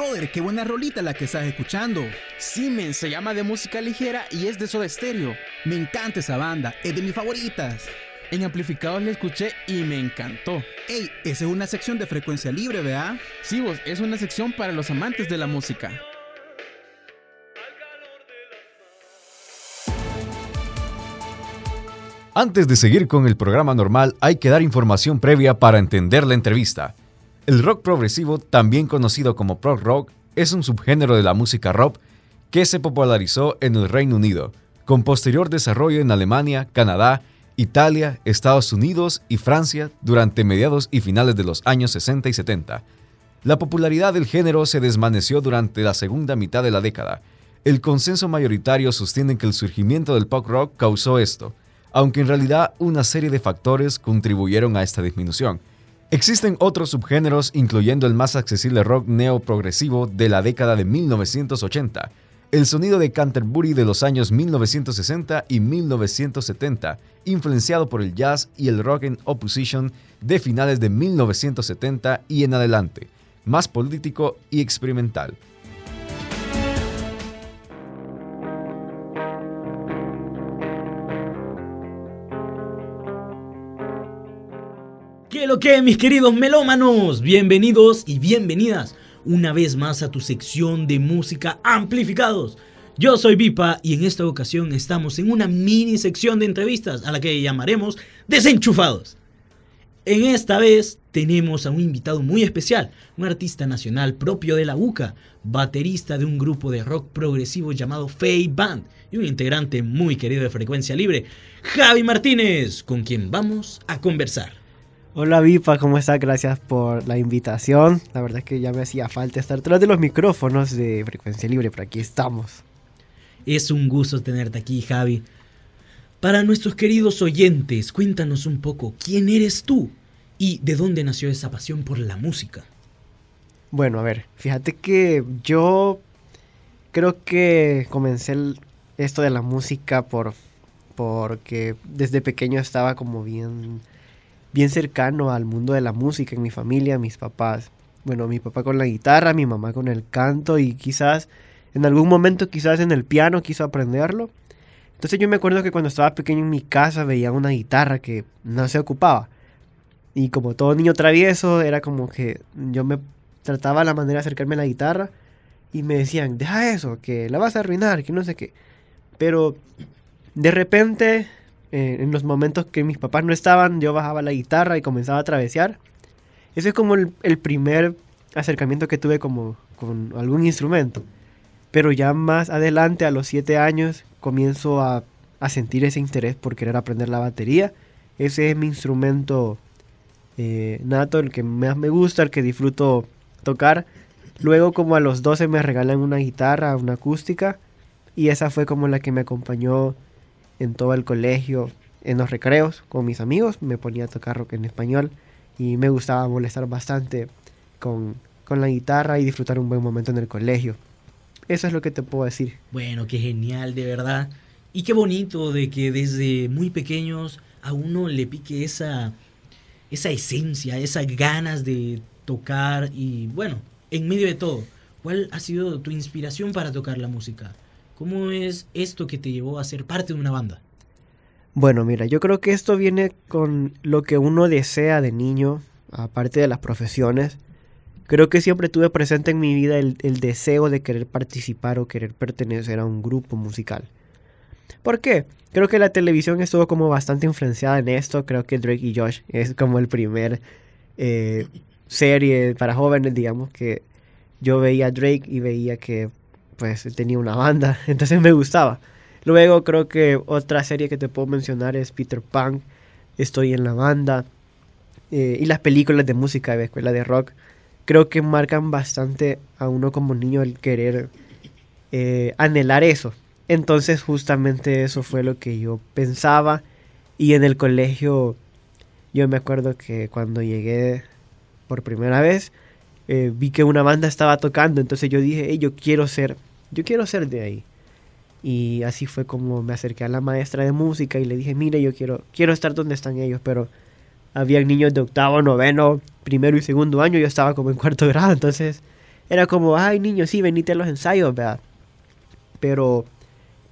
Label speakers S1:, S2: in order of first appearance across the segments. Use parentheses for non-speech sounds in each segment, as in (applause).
S1: Brother, qué buena rolita la que estás escuchando.
S2: Siemens se llama de música ligera y es de Soda Stereo.
S1: Me encanta esa banda, es de mis favoritas.
S2: En amplificados la escuché y me encantó.
S1: Ey, esa es una sección de frecuencia libre, ¿vea?
S2: Sí, vos, es una sección para los amantes de la música.
S3: Antes de seguir con el programa normal, hay que dar información previa para entender la entrevista. El rock progresivo, también conocido como prog rock, es un subgénero de la música rock que se popularizó en el Reino Unido, con posterior desarrollo en Alemania, Canadá, Italia, Estados Unidos y Francia durante mediados y finales de los años 60 y 70. La popularidad del género se desvaneció durante la segunda mitad de la década. El consenso mayoritario sostiene que el surgimiento del pop rock causó esto, aunque en realidad una serie de factores contribuyeron a esta disminución. Existen otros subgéneros, incluyendo el más accesible rock neoprogresivo de la década de 1980, el sonido de Canterbury de los años 1960 y 1970, influenciado por el jazz y el rock en opposition de finales de 1970 y en adelante, más político y experimental.
S4: Que, mis queridos melómanos? Bienvenidos y bienvenidas una vez más a tu sección de música amplificados. Yo soy Vipa y en esta ocasión estamos en una mini sección de entrevistas a la que llamaremos Desenchufados. En esta vez tenemos a un invitado muy especial, un artista nacional propio de la UCA, baterista de un grupo de rock progresivo llamado Fade Band y un integrante muy querido de Frecuencia Libre, Javi Martínez, con quien vamos a conversar.
S5: Hola Vipa, ¿cómo estás? Gracias por la invitación. La verdad es que ya me hacía falta estar tras de los micrófonos de Frecuencia Libre, pero aquí estamos.
S4: Es un gusto tenerte aquí, Javi. Para nuestros queridos oyentes, cuéntanos un poco quién eres tú y de dónde nació esa pasión por la música.
S5: Bueno, a ver, fíjate que yo creo que comencé esto de la música por porque desde pequeño estaba como bien bien cercano al mundo de la música en mi familia, mis papás. Bueno, mi papá con la guitarra, mi mamá con el canto y quizás en algún momento quizás en el piano quiso aprenderlo. Entonces yo me acuerdo que cuando estaba pequeño en mi casa veía una guitarra que no se ocupaba. Y como todo niño travieso, era como que yo me trataba la manera de acercarme a la guitarra y me decían, deja eso, que la vas a arruinar, que no sé qué. Pero de repente eh, en los momentos que mis papás no estaban, yo bajaba la guitarra y comenzaba a travesear. Ese es como el, primer acercamiento que tuve como con algún instrumento. Pero ya más adelante, a los siete años, comienzo a, a sentir ese interés por querer aprender la batería. Ese es mi instrumento eh, nato, el que más me gusta, el que disfruto tocar. Luego como a los 12 me regalan una guitarra, una acústica. Y esa fue como la que me acompañó en todo el colegio, en los recreos con mis amigos, me ponía a tocar rock en español y me gustaba molestar bastante con, con la guitarra y disfrutar un buen momento en el colegio. Eso es lo que te puedo decir.
S4: Bueno, qué genial, de verdad. Y qué bonito de que desde muy pequeños a uno le pique esa, esa esencia, esas ganas de tocar y bueno, en medio de todo, ¿cuál ha sido tu inspiración para tocar la música? ¿Cómo es esto que te llevó a ser parte de una banda?
S5: Bueno, mira, yo creo que esto viene con lo que uno desea de niño, aparte de las profesiones. Creo que siempre tuve presente en mi vida el, deseo de querer participar o querer pertenecer a un grupo musical. ¿Por qué? Creo que la televisión estuvo como bastante influenciada en esto. Creo que Drake y Josh es como el primer eh, serie para jóvenes, digamos, que yo veía a Drake y veía que pues tenía una banda, (laughs) entonces me gustaba. Luego creo que otra serie que te puedo mencionar es Peter Pan, Estoy en la banda, eh, y las películas de música de escuela de rock. creo que marcan bastante a uno como niño el querer eh, anhelar eso. Entonces justamente eso fue lo que yo pensaba y en el colegio yo me acuerdo que cuando llegué por primera vez eh, vi que una banda estaba tocando, entonces yo dije, "Ey, yo quiero ser, yo quiero ser de ahí. Y así fue como me acerqué a la maestra de música y le dije, mire, yo quiero, quiero estar donde están ellos, pero había niños de octavo, noveno, primero y segundo año, yo estaba como en cuarto (laughs) grado, entonces era como, ay niño, sí, venite a los ensayos, ¿verdad? Pero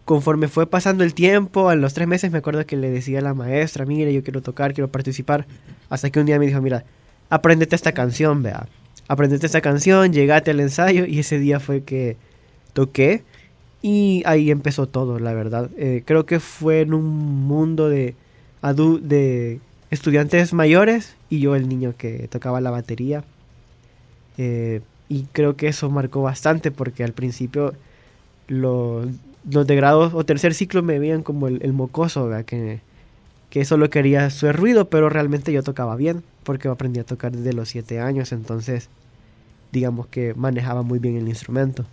S5: conforme fue pasando el tiempo, a los tres meses me acuerdo que le decía a la maestra, mire, yo quiero tocar, quiero participar, hasta que un día me dijo, mira, apréndete esta canción, vea, aprendete esta canción, llegate al ensayo, y ese día fue que toqué, y ahí empezó todo, la verdad. Eh, creo que fue en un mundo de, de estudiantes mayores y yo el niño que tocaba la batería. Eh, y creo que eso marcó bastante porque al principio los, los de grado o tercer ciclo me veían como el, mocoso. Que, que solo quería hacer ruido, pero realmente yo tocaba bien porque aprendí a tocar desde los 7 años, entonces digamos que manejaba muy bien el instrumento.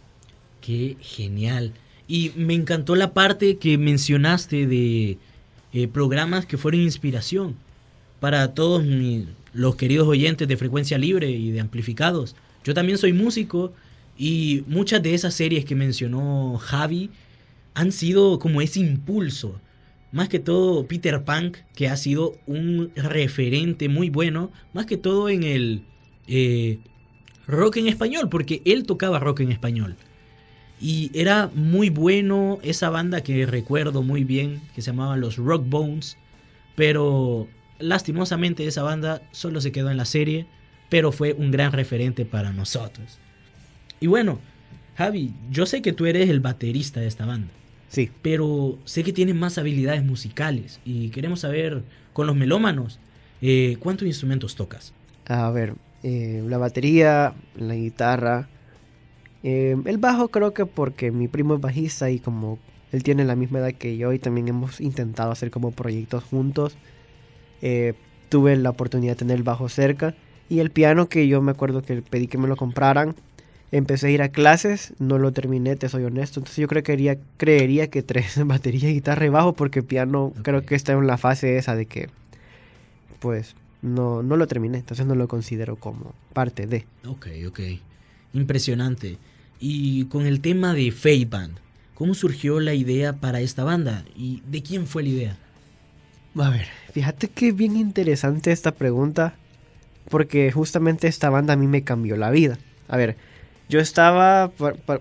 S4: Qué genial. Y me encantó la parte que mencionaste de eh, programas que fueron inspiración para todos los queridos oyentes de frecuencia libre y de amplificados. Yo también soy músico y muchas de esas series que mencionó Javi han sido como ese impulso. Más que todo Peter Punk, que ha sido un referente muy bueno, más que todo en el eh, rock en español, porque él tocaba rock en español. Y era muy bueno esa banda que recuerdo muy bien, que se llamaba los Rock Bones. Pero lastimosamente esa banda solo se quedó en la serie, pero fue un gran referente para nosotros. Y bueno, Javi, yo sé que tú eres el baterista de esta banda.
S5: Sí.
S4: Pero sé que tienes más habilidades musicales y queremos saber, con los melómanos, eh, ¿cuántos instrumentos tocas?
S5: A ver, eh, la batería, la guitarra, eh, el bajo creo que porque mi primo es bajista y como él tiene la misma edad que yo y también hemos intentado hacer como proyectos juntos, eh, tuve la oportunidad de tener el bajo cerca y el piano que yo me acuerdo que pedí que me lo compraran. Empecé a ir a clases, no lo terminé, te soy honesto. Entonces yo creo que quería, creería que tres (laughs) batería, guitarra y bajo, porque piano creo que está en la fase esa de que, pues, no, no lo terminé. Entonces no lo considero como parte de.
S4: Ok, ok. Impresionante. Y con el tema de Fate Band, ¿cómo surgió la idea para esta banda? ¿Y de quién fue la idea?
S5: A ver, fíjate que bien interesante esta pregunta, porque justamente esta banda a mí me cambió la vida. A ver, yo estaba,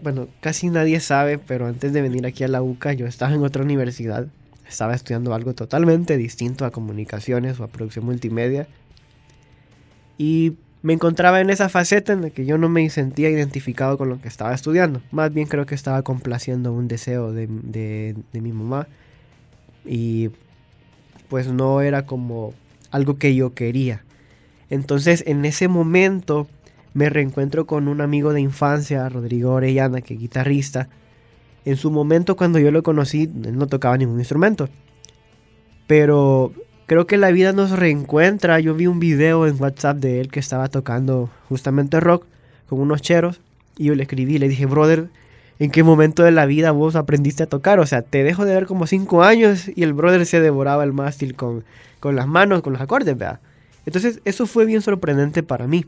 S5: bueno, casi nadie sabe, pero antes de venir aquí a la UCA yo estaba en otra universidad. Estaba estudiando algo totalmente distinto a comunicaciones o a producción multimedia. Y me encontraba en esa faceta en la que yo no me sentía identificado con lo que estaba estudiando. Más bien creo que estaba complaciendo un deseo de, de- mi mamá. Y pues no era como algo que yo quería. Entonces en ese momento me reencuentro con un amigo de infancia, Rodrigo Orellana, que es guitarrista. En su momento cuando yo lo conocí, él no tocaba ningún instrumento. Pero creo que la vida nos reencuentra. Yo vi un video en WhatsApp de él que estaba tocando justamente rock con unos cheros. Y yo le escribí, le dije, brother, ¿en qué momento de la vida vos aprendiste a tocar? O sea, te dejo de ver como cinco años y el brother se devoraba el mástil con, con las manos, con los acordes, ¿verdad? Entonces eso fue bien sorprendente para mí.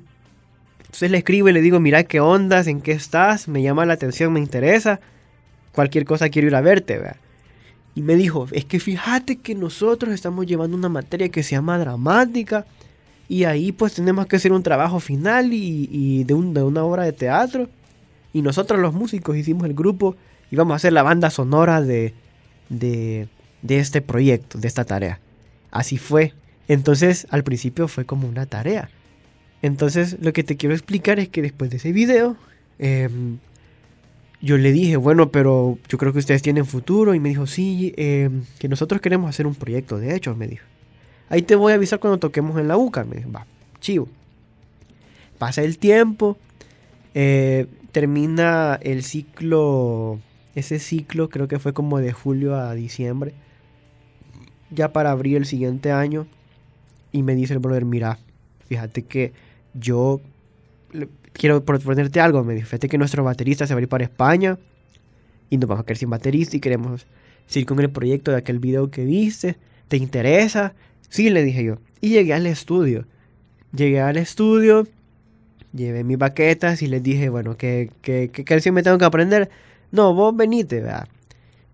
S5: Entonces le escribo y le digo, mira qué ondas, en qué estás, me llama la atención, me interesa, cualquier cosa quiero ir a verte, ¿verdad? Y me dijo, es que fíjate que nosotros estamos llevando una materia que se llama dramática y ahí pues tenemos que hacer un trabajo final y, de una obra de teatro. Y nosotros los músicos hicimos el grupo y vamos a hacer la banda sonora de, de, de este proyecto, de esta tarea. Así fue. Entonces al principio fue como una tarea. Entonces lo que te quiero explicar es que después de ese video, em, yo le dije, bueno, pero yo creo que ustedes tienen futuro. Y me dijo, sí, em, que nosotros queremos hacer un proyecto, de hecho, me dijo. Ahí te voy a avisar cuando toquemos en la UCA. Me dijo, va, chivo. Pasa el tiempo, eh, termina el ciclo, ese ciclo creo que fue como de julio a diciembre. Ya para abril el siguiente año. Y me dice el brother, mira, fíjate que yo quiero proponerte algo. Me dijo, fíjate que nuestro baterista se va a ir para España y nos vamos a quedar sin baterista y queremos seguir con el proyecto de aquel video que viste. ¿Te interesa? Sí, le dije yo. Y llegué al estudio. Llegué al estudio, llevé mis baquetas y les dije, bueno, ¿qué, qué, canción me tengo que aprender? No, vos venite, vea.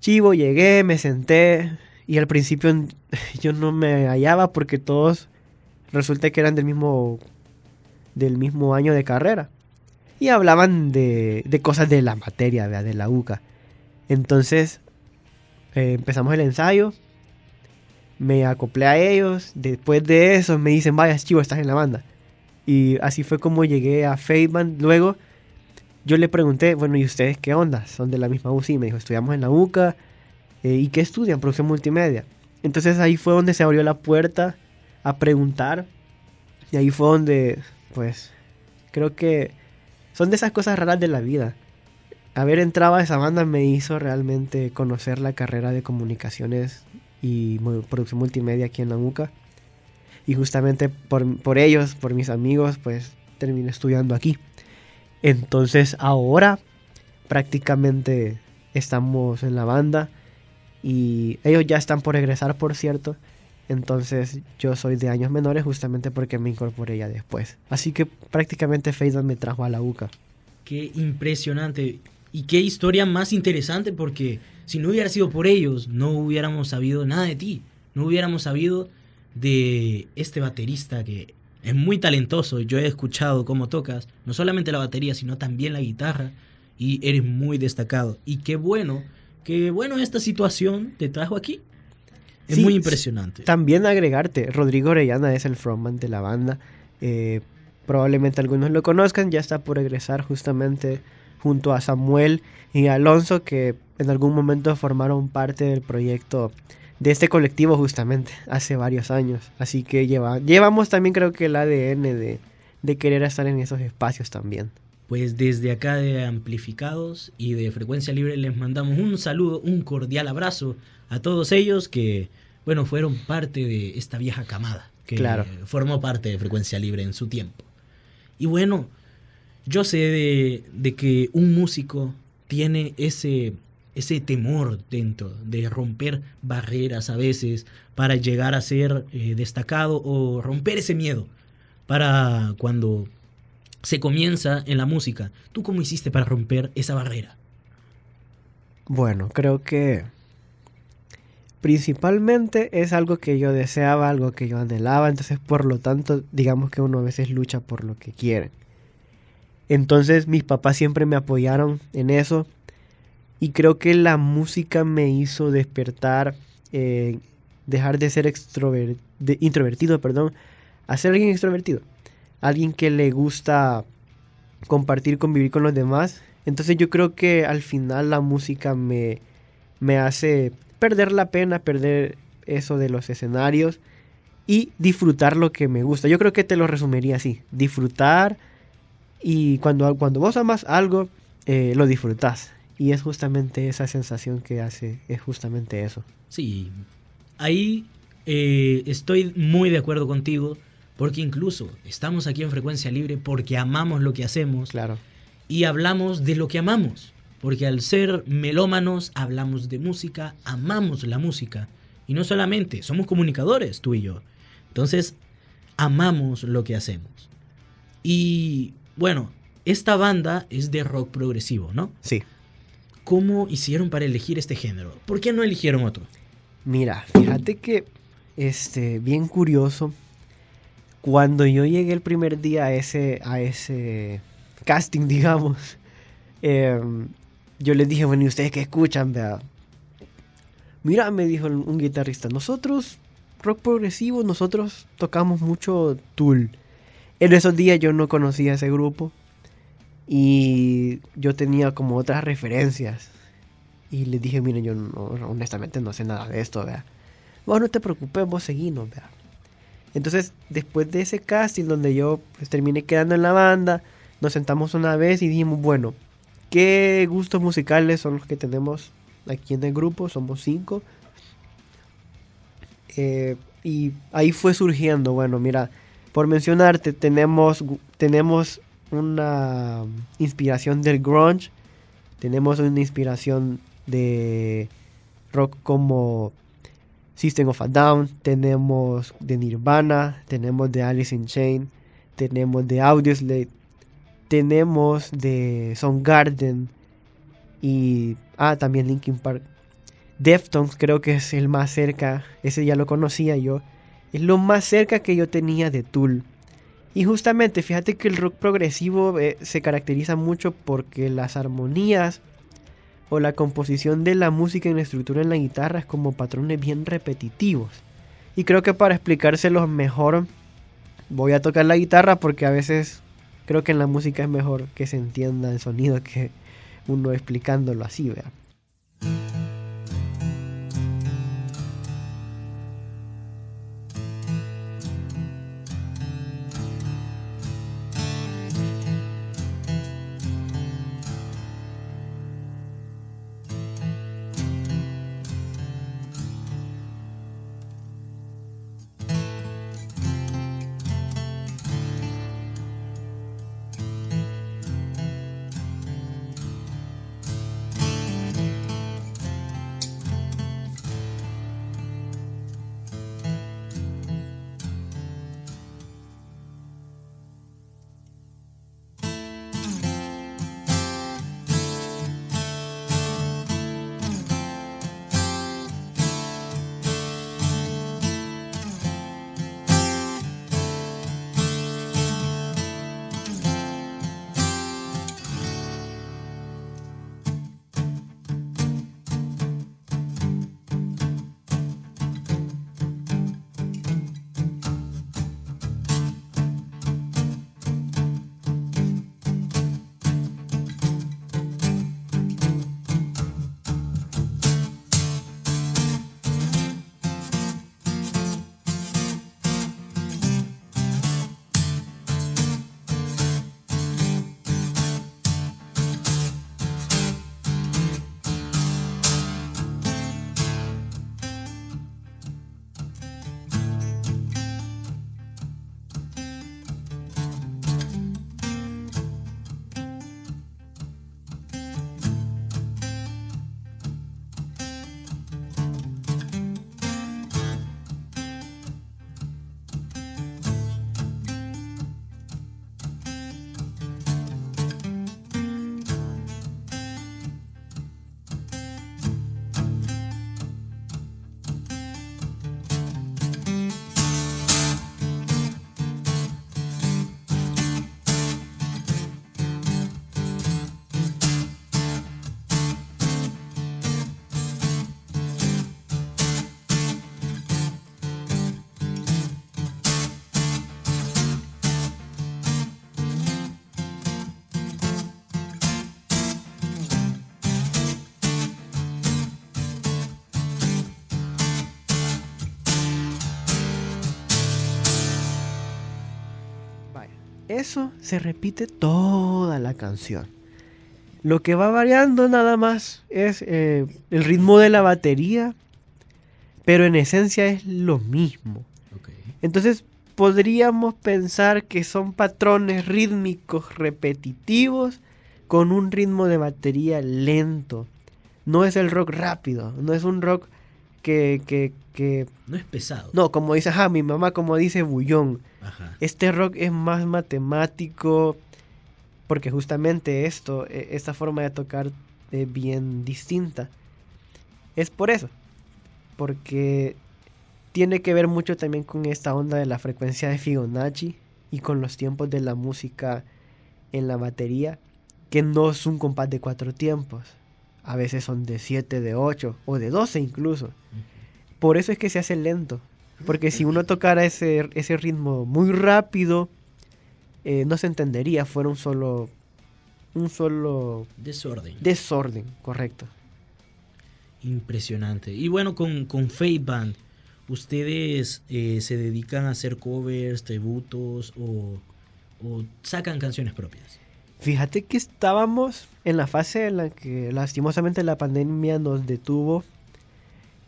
S5: Chivo, llegué, me senté y al principio (laughs) yo no me hallaba porque todos resulta que eran del mismo del mismo año de carrera y hablaban de, de cosas de la materia, de la UCA. Entonces eh, empezamos el ensayo, me acoplé a ellos, después de eso me dicen, vaya Chivo, estás en la banda. Y así fue como llegué a Feynman. Luego yo le pregunté, bueno, ¿y ustedes qué onda? ¿Son de la misma UCI? Me dijo, estudiamos en la UCA. eh, ¿Y qué estudian? Producción multimedia. Entonces ahí fue donde se abrió la puerta a preguntar. Y ahí fue donde, pues, creo que son de esas cosas raras de la vida. Haber entrado a esa banda me hizo realmente conocer la carrera de comunicaciones y producción multimedia aquí en la UCA. Y justamente por, por ellos, por mis amigos, pues terminé estudiando aquí. Entonces ahora prácticamente estamos en la banda y ellos ya están por egresar, por cierto. Entonces yo soy de años menores justamente porque me incorporé ya después. Así que prácticamente Feydan me trajo a la UCA.
S4: Qué impresionante. Y qué historia más interesante porque si no hubiera sido por ellos, no hubiéramos sabido nada de ti. No hubiéramos sabido de este baterista que es muy talentoso. Yo he escuchado cómo tocas, no solamente la batería, sino también la guitarra. Y eres muy destacado. Y qué bueno, qué bueno esta situación te trajo aquí. Es
S5: Sí,
S4: muy impresionante.
S5: También agregarte, Rodrigo Orellana es el frontman de la banda. Eh, probablemente algunos lo conozcan, ya está por egresar justamente junto a Samuel y Alonso, que en algún momento formaron parte del proyecto de este colectivo justamente hace varios años. Así que lleva, llevamos también creo que el ADN de, de querer estar en esos espacios también.
S4: Pues desde acá de Amplificados y de Frecuencia Libre les mandamos un saludo, un cordial abrazo a todos ellos que, bueno, fueron parte de esta vieja camada que
S5: Claro.
S4: formó parte de Frecuencia Libre en su tiempo. Y bueno, yo sé de, de que un músico tiene ese, ese temor dentro de romper barreras a veces para llegar a ser eh, destacado o romper ese miedo para cuando se comienza en la música. ¿Tú cómo hiciste para romper esa barrera?
S5: Bueno, creo que principalmente es algo que yo deseaba, algo que yo anhelaba, entonces por lo tanto digamos que uno a veces lucha por lo que quiere. Entonces mis papás siempre me apoyaron en eso y creo que la música me hizo despertar, eh, dejar de ser introvertido, perdón, a ser alguien extrovertido, alguien que le gusta compartir, convivir con los demás. Entonces yo creo que al final la música me, me hace perder la pena, perder eso de los escenarios y disfrutar lo que me gusta. Yo creo que te lo resumiría así, disfrutar y cuando, cuando vos amas algo, eh, lo disfrutas. Y es justamente esa sensación que hace, es justamente eso.
S4: Sí, ahí eh, estoy muy de acuerdo contigo, porque incluso estamos aquí en Frecuencia Libre porque amamos lo que hacemos
S5: Claro.
S4: y hablamos de lo que amamos. Porque al ser melómanos hablamos de música, amamos la música. Y no solamente, somos comunicadores, tú y yo. Entonces, amamos lo que hacemos. Y bueno, esta banda es de rock progresivo, ¿no?
S5: Sí.
S4: ¿Cómo hicieron para elegir este género? ¿Por qué no eligieron otro?
S5: Mira, fíjate que, este, bien curioso, cuando yo llegué el primer día a ese, a ese casting, (laughs) digamos, em, yo les dije, bueno, ¿y ustedes qué escuchan? Vea? Mira, me dijo un guitarrista, nosotros, rock progresivo, nosotros tocamos mucho Tool. En esos días yo no conocía ese grupo y yo tenía como otras referencias. Y les dije, miren, yo no, honestamente no sé nada de esto, vea. Bueno, no te preocupes, vos seguinos, vea. Entonces, después de ese casting donde yo pues, terminé quedando en la banda, nos sentamos una vez y dijimos, bueno, ¿qué gustos musicales son los que tenemos aquí en el grupo? Somos cinco. Eh, y ahí fue surgiendo, bueno, mira, por mencionarte, tenemos, tenemos una inspiración del grunge, tenemos una inspiración de rock como System of a Down, tenemos de Nirvana, tenemos de Alice in Chain, tenemos de Audioslave, tenemos de Soundgarden y ah también Linkin Park. Deftones creo que es el más cerca, ese ya lo conocía yo, es lo más cerca que yo tenía de Tool. Y justamente, fíjate que el rock progresivo eh, se caracteriza mucho porque las armonías o la composición de la música en la estructura en la guitarra es como patrones bien repetitivos. Y creo que para explicárselos mejor voy a tocar la guitarra porque a veces creo que en la música es mejor que se entienda el sonido que uno explicándolo así, ¿verdad? Eso se repite toda la canción. Lo que va variando nada más es eh, el ritmo de la batería, pero en esencia es lo mismo. Entonces podríamos pensar que son patrones rítmicos repetitivos con un ritmo de batería lento. No es el rock rápido, no es un rock que, que, que...
S4: No es pesado.
S5: No, como dice, ajá, mi mamá como dice bullón. Este rock es más matemático porque justamente esto, e, esta forma de tocar es bien distinta. Es por eso, porque tiene que ver mucho también con esta onda de la frecuencia de Fibonacci y con los tiempos de la música en la batería, que no es un compás de cuatro tiempos, a veces son de siete, de ocho o de doce incluso. Por eso es que se hace lento, porque si uno tocara ese, ese ritmo muy rápido, eh, no se entendería, fuera un solo. Un solo.
S4: Desorden.
S5: Desorden, correcto.
S4: Impresionante. Y bueno, con, con Fate Band, ¿ustedes eh, se dedican a hacer covers, tributos o, o sacan canciones propias?
S5: Fíjate que estábamos en la fase en la que lastimosamente la pandemia nos detuvo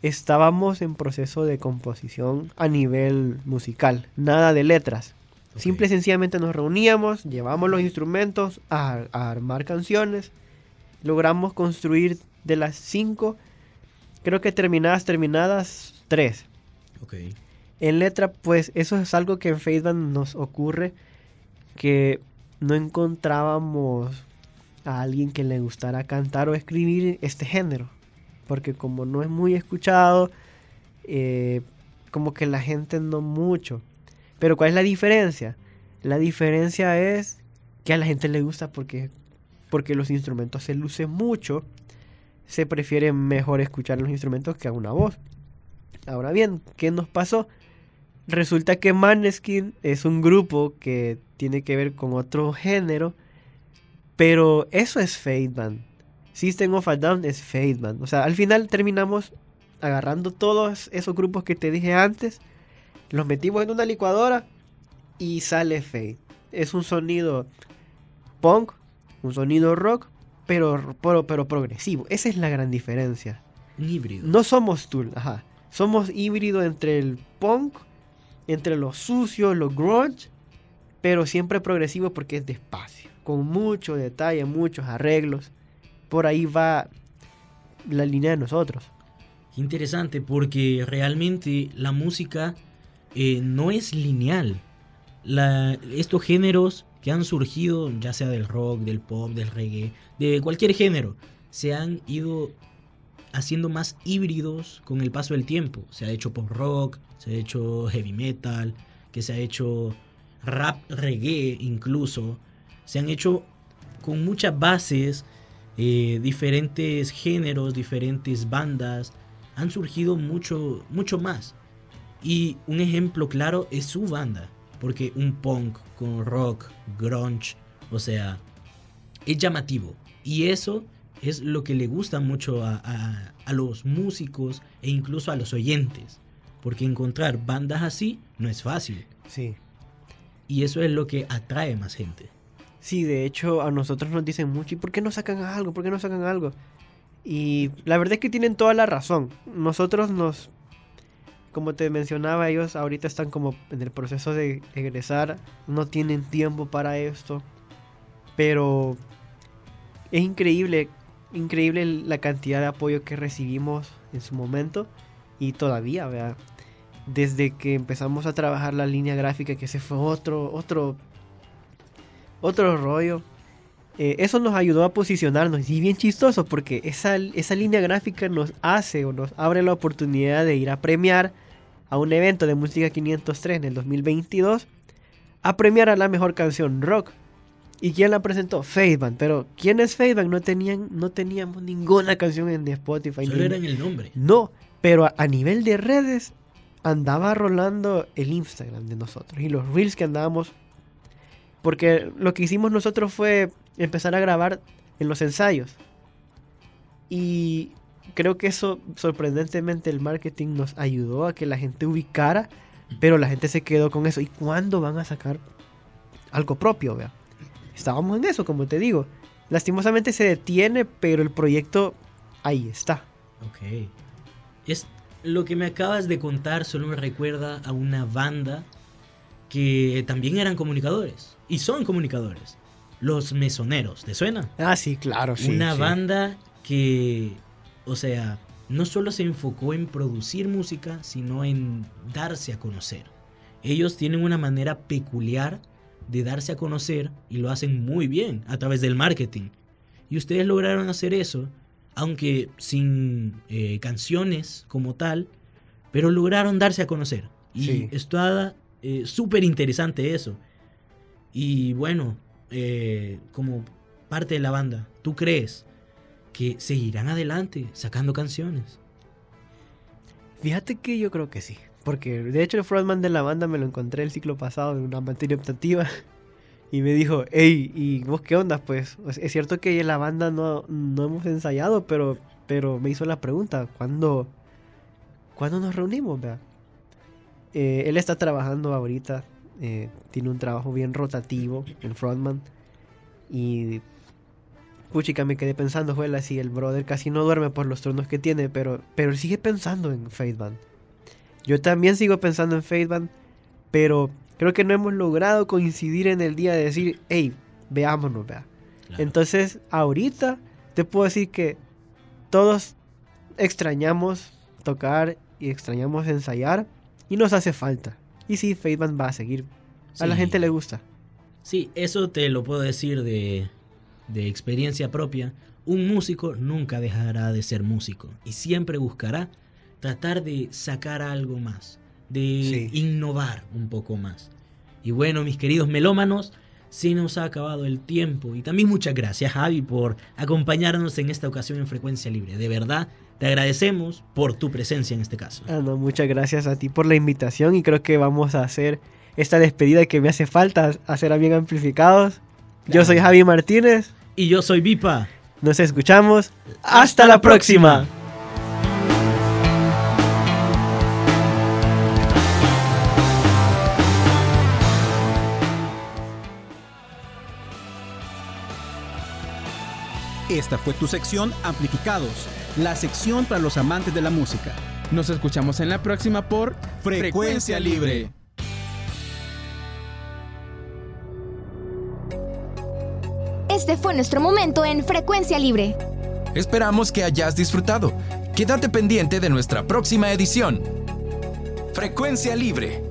S5: estábamos en proceso de composición a nivel musical, nada de letras. Simple y sencillamente nos reuníamos, llevamos los instrumentos a, a armar canciones, logramos construir de las cinco, creo que terminadas, terminadas, tres.
S4: Ok.
S5: En letra, pues eso es algo que en Facebook nos ocurre, que no encontrábamos a alguien que le gustara cantar o escribir este género, porque como no es muy escuchado, eh, como que la gente no mucho. Pero ¿cuál es la diferencia? La diferencia es que a la gente le gusta porque, porque los instrumentos se lucen mucho, se prefiere mejor escuchar los instrumentos que a una voz. Ahora bien, ¿qué nos pasó? Resulta que Maneskin es un grupo que tiene que ver con otro género, pero eso es Fade Band. System of a Down es Fade Band. O sea, al final terminamos agarrando todos esos grupos que te dije antes, los metimos en una licuadora y sale Fade. Es un sonido punk, un sonido rock, pero, pero, pero progresivo. Esa es la gran diferencia.
S4: Un híbrido.
S5: No somos Tool, ajá. Somos híbrido entre el punk, entre lo sucio, lo grunge, pero siempre progresivo porque es despacio, con mucho detalle, muchos arreglos. Por ahí va la línea de nosotros.
S4: Interesante, porque realmente la música eh, no es lineal. Estos géneros que han surgido, ya sea del rock, del pop, del reggae, de cualquier género, se han ido haciendo más híbridos con el paso del tiempo. Se ha hecho pop rock, se ha hecho heavy metal, que se ha hecho rap reggae incluso. Se han hecho con muchas bases, eh, diferentes géneros, diferentes bandas. Han surgido mucho, mucho más. Y un ejemplo claro es su banda. Porque un punk con rock, grunge, o sea, es llamativo. Y eso es lo que le gusta mucho a, a- a los músicos e incluso a los oyentes. Porque encontrar bandas así no es fácil.
S5: Sí.
S4: Y eso es lo que atrae más gente.
S5: Sí, de hecho a nosotros nos dicen mucho, ¿y por qué no sacan algo? ¿Por qué no sacan algo? Y la verdad es que tienen toda la razón. Nosotros nos, como te mencionaba, ellos ahorita están como en el proceso de egresar, no tienen tiempo para esto, pero es increíble, increíble la cantidad de apoyo que recibimos en su momento y todavía, ¿verdad? Desde que empezamos a trabajar la línea gráfica, que ese fue otro, otro otro rollo. Eh, eso nos ayudó a posicionarnos y bien chistoso porque esa, esa línea gráfica nos hace o nos abre la oportunidad de ir a premiar a un evento de música 503 en el 2022 a premiar a la mejor canción rock. ¿Y quién la presentó? Fadebank. Pero ¿quién es Fadebank? No, tenían, no teníamos ninguna canción en Spotify.
S4: Solo era en el nombre.
S5: no, pero a, a nivel de redes andaba rolando el Instagram de nosotros y los reels que andábamos. Porque lo que hicimos nosotros fue empezar a grabar en los ensayos. Y creo que eso, sorprendentemente, el marketing nos ayudó a que la gente ubicara, pero la gente se quedó con eso. ¿Y cuándo van a sacar algo propio? vea? Estábamos en eso, como te digo. Lastimosamente se detiene, pero el proyecto ahí está.
S4: Ok. Es lo que me acabas de contar solo me recuerda a una banda que también eran comunicadores y son comunicadores. Los Mesoneros, ¿te suena?
S5: Ah, sí, claro, sí.
S4: una
S5: sí.
S4: banda que, o sea, no solo se enfocó en producir música, sino en darse a conocer. Ellos tienen una manera peculiar de darse a conocer y lo hacen muy bien a través del marketing. Y ustedes lograron hacer eso, aunque sin eh, canciones como tal, pero lograron darse a conocer. Y
S5: Sí.
S4: está eh, súper interesante eso. Y bueno, eh, como parte de la banda, ¿tú crees que seguirán adelante sacando canciones?
S5: Fíjate que yo creo que sí. Porque de hecho el frontman de la banda me lo encontré el ciclo pasado en una materia optativa. (laughs) Y me dijo, hey, ¿y vos qué onda? Pues es cierto que la banda no, no hemos ensayado, pero, pero me hizo la pregunta, ¿cuándo, ¿cuándo nos reunimos? vea?". Eh, él está trabajando ahorita, eh, tiene un trabajo bien rotativo, el frontman. Y puchica, me quedé pensando, juela, si el brother casi no duerme por los turnos que tiene, pero, pero él sigue pensando en Fadeband. Yo también sigo pensando en Fadeband, pero creo que no hemos logrado coincidir en el día de decir, hey, veámonos, vea.
S4: Claro.
S5: Entonces, ahorita te puedo decir que todos extrañamos tocar y extrañamos ensayar y nos hace falta. Y sí, Faithman va a seguir. A la gente le gusta.
S4: Sí, eso te lo puedo decir de, de experiencia propia. Un músico nunca dejará de ser músico y siempre buscará tratar de sacar algo más, de
S5: Sí.
S4: innovar un poco más. Y bueno, mis queridos melómanos, se nos ha acabado el tiempo y también muchas gracias Javi por acompañarnos en esta ocasión en Frecuencia Libre. De verdad, te agradecemos por tu presencia en este caso.
S5: Ah, no, muchas gracias a ti por la invitación y creo que vamos a hacer esta despedida que me hace falta hacer a bien amplificados. Yo soy Javi Martínez,
S4: Y yo soy Vipa.
S5: nos escuchamos. Hasta, la próxima.
S1: Esta fue tu sección Amplificados, la sección para los amantes de la música.
S2: Nos escuchamos en la próxima por
S1: Frecuencia Libre.
S6: Este fue nuestro momento en Frecuencia Libre.
S7: Esperamos que hayas disfrutado. Quédate pendiente de nuestra próxima edición. Frecuencia Libre